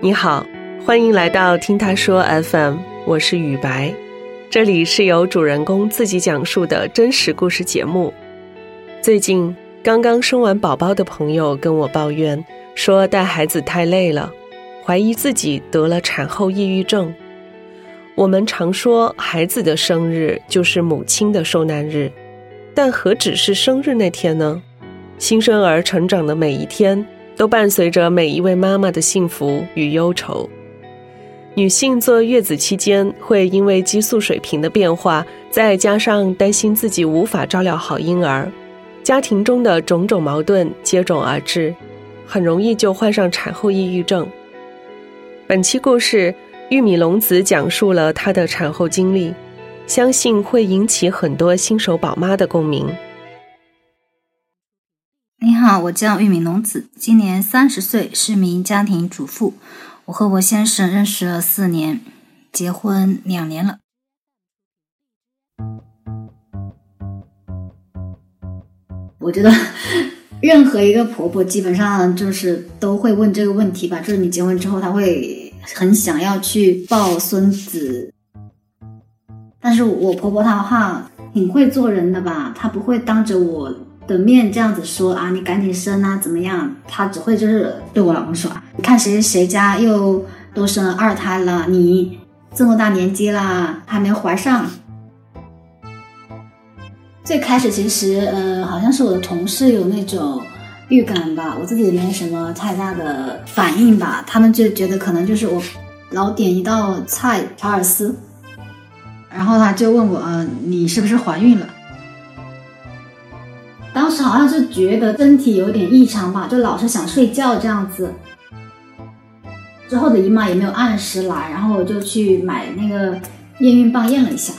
你好，欢迎来到听他说 FM，我是雨白，这里是由主人公自己讲述的真实故事节目。最近刚刚生完宝宝的朋友跟我抱怨说带孩子太累了，怀疑自己得了产后抑郁症。我们常说孩子的生日就是母亲的受难日，但何止是生日那天呢？新生儿成长的每一天。都伴随着每一位妈妈的幸福与忧愁。女性坐月子期间，会因为激素水平的变化，再加上担心自己无法照料好婴儿，家庭中的种种矛盾接踵而至，很容易就患上产后抑郁症。本期故事，玉米龙子讲述了她的产后经历，相信会引起很多新手宝妈的共鸣。你好，我叫玉米农子，今年三十岁，是名家庭主妇。我和我先生认识了四年，结婚两年了。我觉得任何一个婆婆基本上就是都会问这个问题吧，就是你结婚之后，她会很想要去抱孙子。但是我婆婆她的话挺会做人的吧，她不会当着我。的面这样子说啊，你赶紧生啊，怎么样？她只会就是对我老公说，你看谁谁家又都生二胎了，你这么大年纪了，还没怀上。最开始其实，呃，好像是我的同事有那种预感吧，我自己也没什么太大的反应吧，他们就觉得可能就是我老点一道菜查尔斯，然后他就问我，呃，你是不是怀孕了？当时好像是觉得身体有点异常吧，就老是想睡觉这样子。之后的姨妈也没有按时来，然后我就去买那个验孕棒验了一下，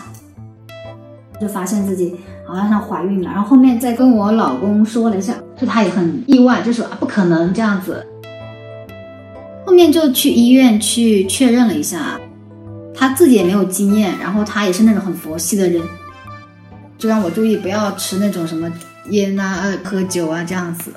就发现自己好像怀孕了。然后后面再跟我老公说了一下，就他也很意外，就说啊不可能这样子。后面就去医院去确认了一下，他自己也没有经验，然后他也是那种很佛系的人，就让我注意不要吃那种什么。烟啊，喝酒啊，这样子。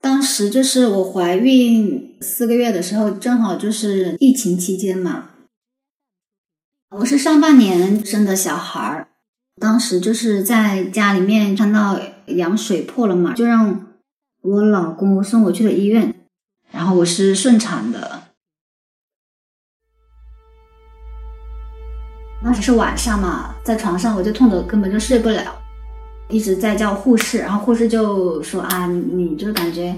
当时就是我怀孕四个月的时候，正好就是疫情期间嘛。我是上半年生的小孩儿，当时就是在家里面看到羊水破了嘛，就让我老公送我去了医院，然后我是顺产的。当时是晚上嘛，在床上我就痛得根本就睡不了，一直在叫护士，然后护士就说啊，你就感觉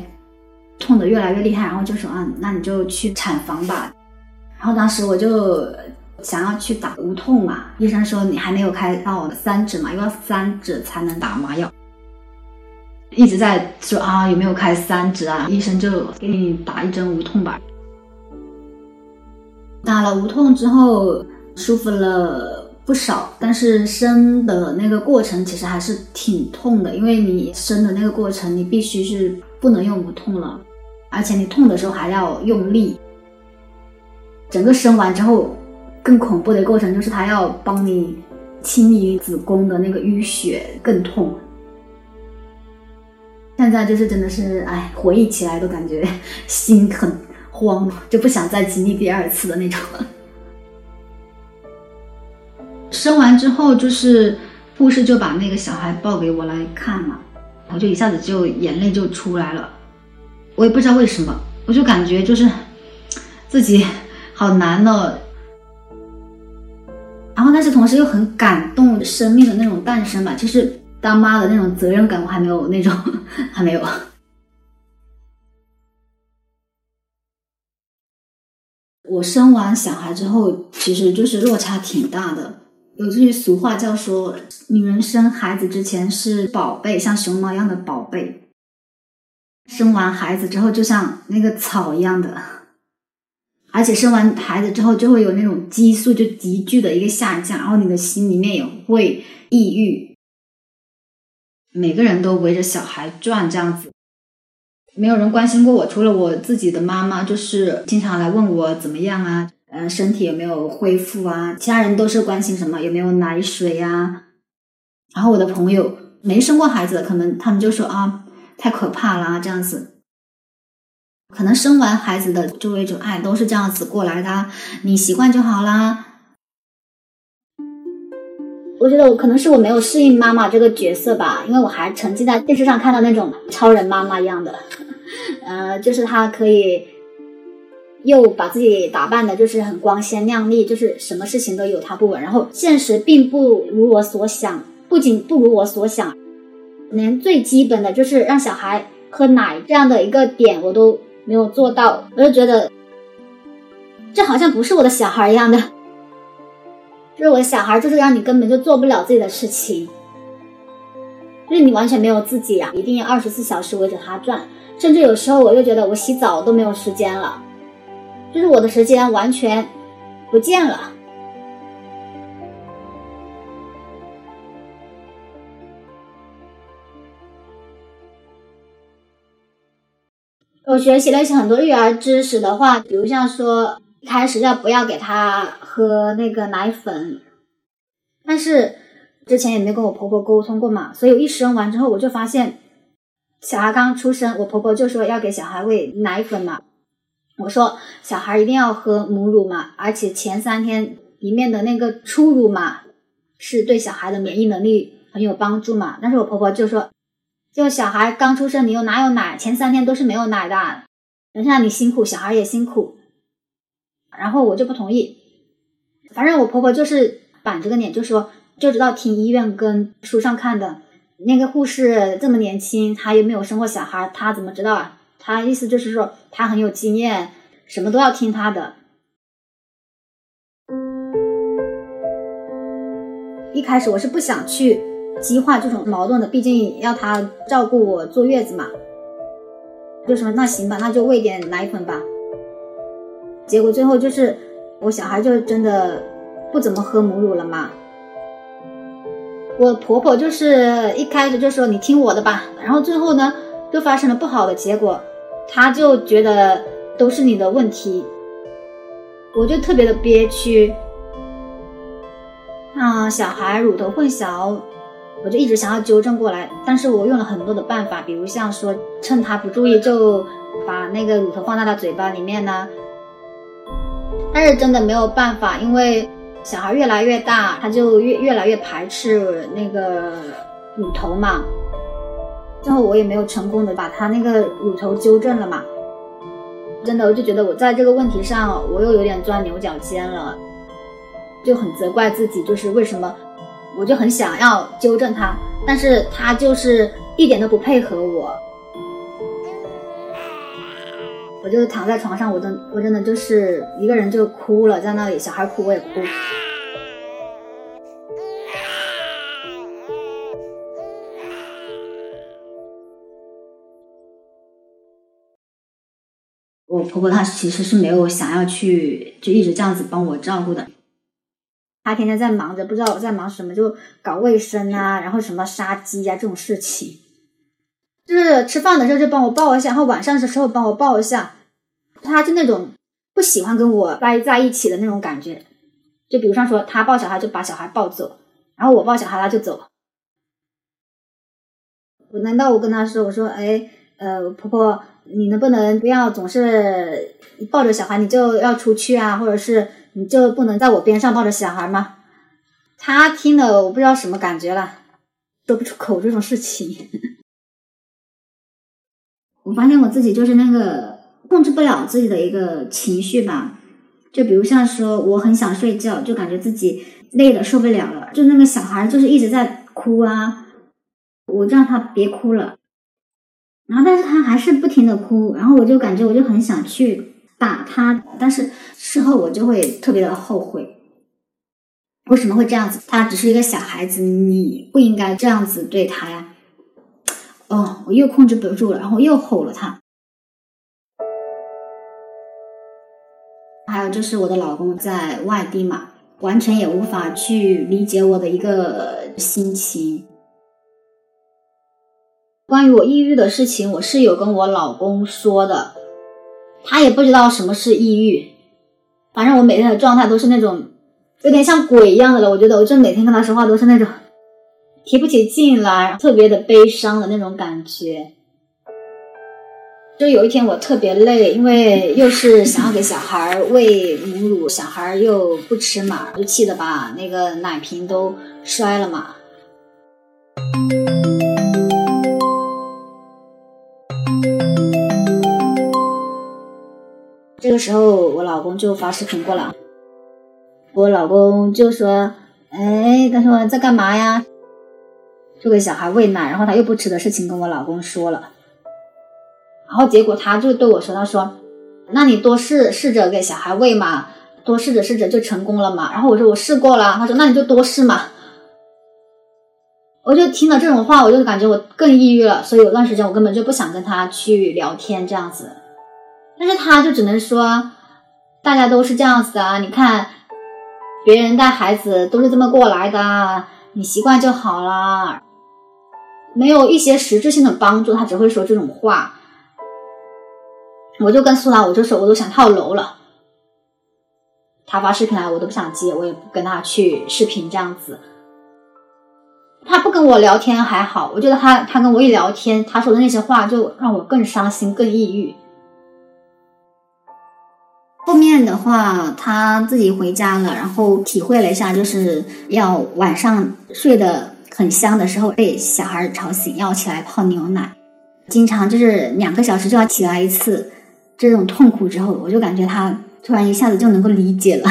痛得越来越厉害，然后就说啊，那你就去产房吧。然后当时我就想要去打无痛嘛，医生说你还没有开到三指嘛，要三指才能打麻药，一直在说啊有没有开三指啊，医生就给你打一针无痛吧。打了无痛之后。舒服了不少，但是生的那个过程其实还是挺痛的，因为你生的那个过程你必须是不能用无痛了，而且你痛的时候还要用力。整个生完之后，更恐怖的过程就是他要帮你清理子宫的那个淤血，更痛。现在就是真的是，哎，回忆起来都感觉心很慌，就不想再经历第二次的那种。生完之后，就是护士就把那个小孩抱给我来看嘛，我就一下子就眼泪就出来了。我也不知道为什么，我就感觉就是自己好难哦。然后，但是同时又很感动生命的那种诞生吧。就是当妈的那种责任感，我还没有那种，还没有。我生完小孩之后，其实就是落差挺大的。有句俗话叫说，女人生孩子之前是宝贝，像熊猫一样的宝贝，生完孩子之后就像那个草一样的，而且生完孩子之后就会有那种激素就急剧的一个下降，然后你的心里面也会抑郁。每个人都围着小孩转，这样子，没有人关心过我，除了我自己的妈妈，就是经常来问我怎么样啊。嗯，身体有没有恢复啊？其他人都是关心什么有没有奶水呀？然后我的朋友没生过孩子的，可能他们就说啊，太可怕啦，这样子。可能生完孩子的周围就哎都是这样子过来的，你习惯就好啦。我觉得我可能是我没有适应妈妈这个角色吧，因为我还沉浸在电视上看到那种超人妈妈一样的，呃，就是她可以又把自己打扮的，就是很光鲜亮丽，就是什么事情都有她不稳。然后现实并不如我所想，不仅不如我所想，连最基本的就是让小孩喝奶这样的一个点我都。没有做到，我就觉得这好像不是我的小孩一样的，就是我的小孩，就是让你根本就做不了自己的事情，就是你完全没有自己呀，一定要二十四小时围着他转，甚至有时候我又觉得我洗澡都没有时间了，就是我的时间完全不见了。我学习了一些很多育儿知识的话，比如像说一开始要不要给他喝那个奶粉，但是之前也没跟我婆婆沟通过嘛，所以我一生完之后我就发现，小孩刚出生，我婆婆就说要给小孩喂奶粉嘛，我说小孩一定要喝母乳嘛，而且前三天里面的那个初乳嘛，是对小孩的免疫能力很有帮助嘛，但是我婆婆就说。就小孩刚出生，你又哪有奶？前三天都是没有奶的。等下你辛苦，小孩也辛苦。然后我就不同意。反正我婆婆就是板着个脸，就说就知道听医院跟书上看的。那个护士这么年轻，她又没有生过小孩，她怎么知道啊？她意思就是说她很有经验，什么都要听她的。一开始我是不想去。激化这种矛盾的，毕竟要他照顾我坐月子嘛，就说那行吧，那就喂点奶粉吧。结果最后就是我小孩就真的不怎么喝母乳了嘛。我婆婆就是一开始就说你听我的吧，然后最后呢就发生了不好的结果，她就觉得都是你的问题，我就特别的憋屈。啊，小孩乳头混淆。我就一直想要纠正过来，但是我用了很多的办法，比如像说趁他不注意就把那个乳头放在他嘴巴里面呢。但是真的没有办法，因为小孩越来越大，他就越越来越排斥那个乳头嘛。最后我也没有成功的把他那个乳头纠正了嘛。真的，我就觉得我在这个问题上我又有点钻牛角尖了，就很责怪自己，就是为什么。我就很想要纠正他，但是他就是一点都不配合我。我就躺在床上，我真我真的就是一个人就哭了，在那里，小孩哭我也哭。我婆婆她其实是没有想要去，就一直这样子帮我照顾的。他天天在忙着，不知道在忙什么，就搞卫生啊，然后什么杀鸡呀这种事情，就是吃饭的时候就帮我抱一下，然后晚上的时候帮我抱一下。他就那种不喜欢跟我待在一起的那种感觉，就比如上说他抱小孩就把小孩抱走，然后我抱小孩他就走。我难道我跟他说我说哎呃婆婆你能不能不要总是抱着小孩你就要出去啊，或者是？你就不能在我边上抱着小孩吗？他听了我不知道什么感觉了，说不出口这种事情。我发现我自己就是那个控制不了自己的一个情绪吧，就比如像说我很想睡觉，就感觉自己累的受不了了，就那个小孩就是一直在哭啊，我让他别哭了，然后但是他还是不停的哭，然后我就感觉我就很想去。打他，但是事后我就会特别的后悔，为什么会这样子？他只是一个小孩子，你不应该这样子对他呀。哦，我又控制不住了，然后又吼了他。还有就是我的老公在外地嘛，完全也无法去理解我的一个心情。关于我抑郁的事情，我是有跟我老公说的。他也不知道什么是抑郁，反正我每天的状态都是那种有点像鬼一样的了。我觉得我就每天跟他说话都是那种提不起劲来，特别的悲伤的那种感觉。就有一天我特别累，因为又是想要给小孩喂母乳，小孩又不吃嘛，就气得把那个奶瓶都摔了嘛。这个时候，我老公就发视频过来，我老公就说：“哎，他说在干嘛呀？就给小孩喂奶，然后他又不吃的事情跟我老公说了。然后结果他就对我说：‘他说，那你多试试着给小孩喂嘛，多试着试着就成功了嘛。’然后我说我试过了，他说那你就多试嘛。我就听了这种话，我就感觉我更抑郁了，所以有段时间我根本就不想跟他去聊天这样子。”但是他就只能说，大家都是这样子的，你看，别人带孩子都是这么过来的，你习惯就好了，没有一些实质性的帮助，他只会说这种话。我就跟苏达，我就说我都想跳楼了。他发视频来，我都不想接，我也不跟他去视频这样子。他不跟我聊天还好，我觉得他他跟我一聊天，他说的那些话就让我更伤心、更抑郁。后面的话，他自己回家了，然后体会了一下，就是要晚上睡得很香的时候被小孩吵醒，要起来泡牛奶，经常就是两个小时就要起来一次，这种痛苦之后，我就感觉他突然一下子就能够理解了。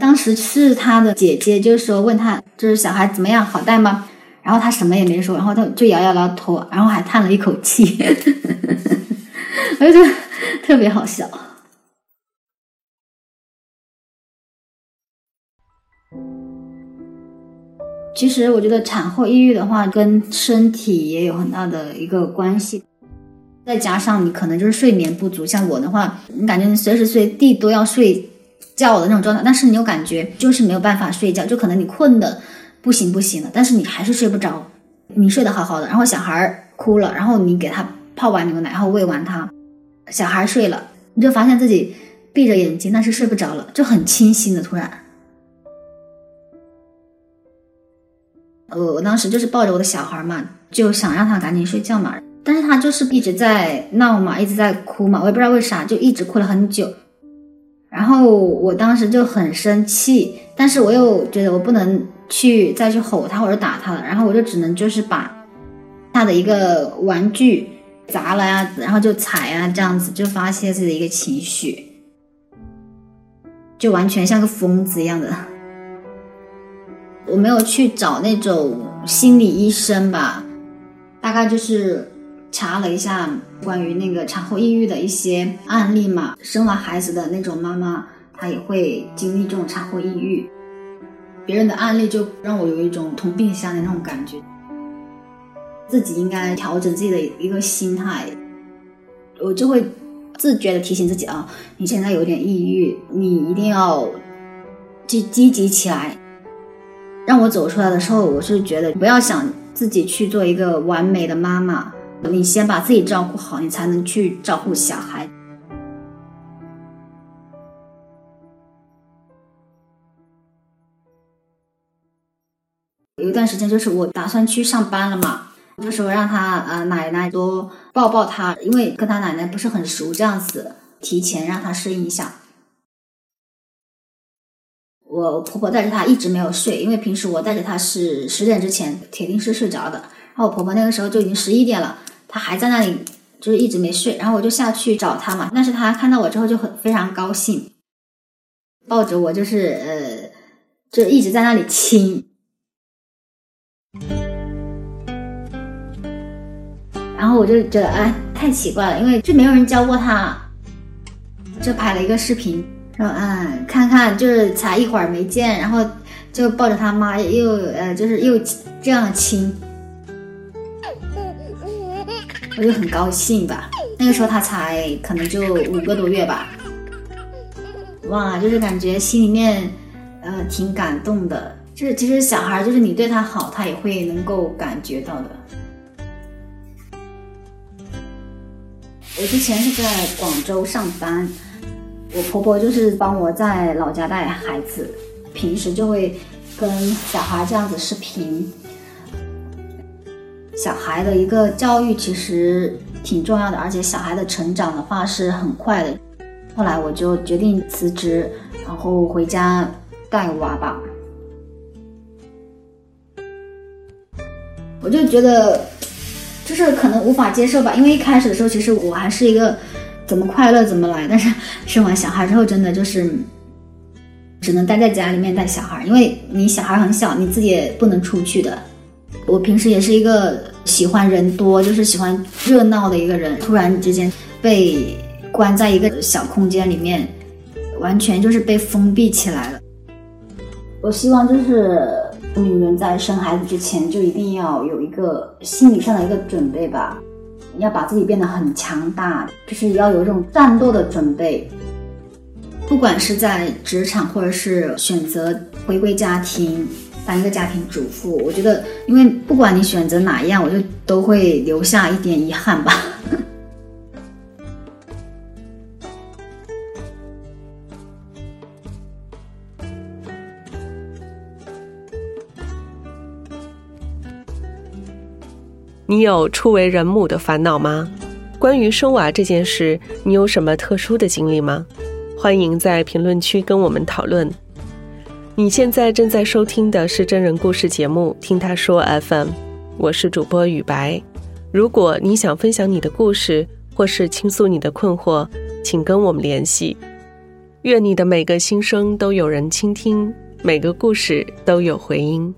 当时是他的姐姐，就是说问他，就是小孩怎么样，好带吗？然后他什么也没说，然后他就摇摇摇头，然后还叹了一口气，我就觉得。特别好笑。其实我觉得产后抑郁的话，跟身体也有很大的一个关系，再加上你可能就是睡眠不足。像我的话，你感觉你随时随地都要睡觉的那种状态，但是你又感觉就是没有办法睡觉，就可能你困的不行不行了，但是你还是睡不着。你睡得好好的，然后小孩哭了，然后你给他泡完牛奶，然后喂完他。小孩睡了，你就发现自己闭着眼睛，但是睡不着了，就很清醒的突然。我我当时就是抱着我的小孩嘛，就想让他赶紧睡觉嘛，但是他就是一直在闹嘛，一直在哭嘛，我也不知道为啥，就一直哭了很久。然后我当时就很生气，但是我又觉得我不能去再去吼他或者打他了，然后我就只能就是把他的一个玩具。砸了呀，然后就踩呀，这样子就发泄自己的一个情绪，就完全像个疯子一样的。我没有去找那种心理医生吧，大概就是查了一下关于那个产后抑郁的一些案例嘛。生完孩子的那种妈妈，她也会经历这种产后抑郁。别人的案例就让我有一种同病相怜那种感觉。自己应该调整自己的一个心态，我就会自觉的提醒自己啊，你现在有点抑郁，你一定要积积极起来。让我走出来的时候，我是觉得不要想自己去做一个完美的妈妈，你先把自己照顾好，你才能去照顾小孩。有一段时间就是我打算去上班了嘛。就说让他呃奶奶多抱抱他，因为跟他奶奶不是很熟，这样子提前让他适应一下。我婆婆带着他一直没有睡，因为平时我带着他是十点之前铁定是睡着的，然后我婆婆那个时候就已经十一点了，她还在那里就是一直没睡，然后我就下去找她嘛，但是她看到我之后就很非常高兴，抱着我就是呃就一直在那里亲。然后我就觉得，哎，太奇怪了，因为就没有人教过他，就拍了一个视频，说，嗯，看看，就是才一会儿没见，然后就抱着他妈又，呃，就是又这样亲，我就很高兴吧。那个时候他才可能就五个多月吧，哇，就是感觉心里面，呃，挺感动的。就是其实小孩，就是你对他好，他也会能够感觉到的。我之前是在广州上班，我婆婆就是帮我在老家带孩子，平时就会跟小孩这样子视频。小孩的一个教育其实挺重要的，而且小孩的成长的话是很快的。后来我就决定辞职，然后回家带娃吧。我就觉得，就是可能无法接受吧，因为一开始的时候，其实我还是一个怎么快乐怎么来，但是生完小孩之后，真的就是只能待在家里面带小孩，因为你小孩很小，你自己也不能出去的。我平时也是一个喜欢人多，就是喜欢热闹的一个人，突然之间被关在一个小空间里面，完全就是被封闭起来了。我希望就是。女人在生孩子之前就一定要有一个心理上的一个准备吧，要把自己变得很强大，就是要有这种战斗的准备。不管是在职场，或者是选择回归家庭当一个家庭主妇，我觉得，因为不管你选择哪一样，我就都会留下一点遗憾吧。你有初为人母的烦恼吗？关于生娃这件事，你有什么特殊的经历吗？欢迎在评论区跟我们讨论。你现在正在收听的是真人故事节目《听他说 FM》，我是主播雨白。如果你想分享你的故事，或是倾诉你的困惑，请跟我们联系。愿你的每个心声都有人倾听，每个故事都有回音。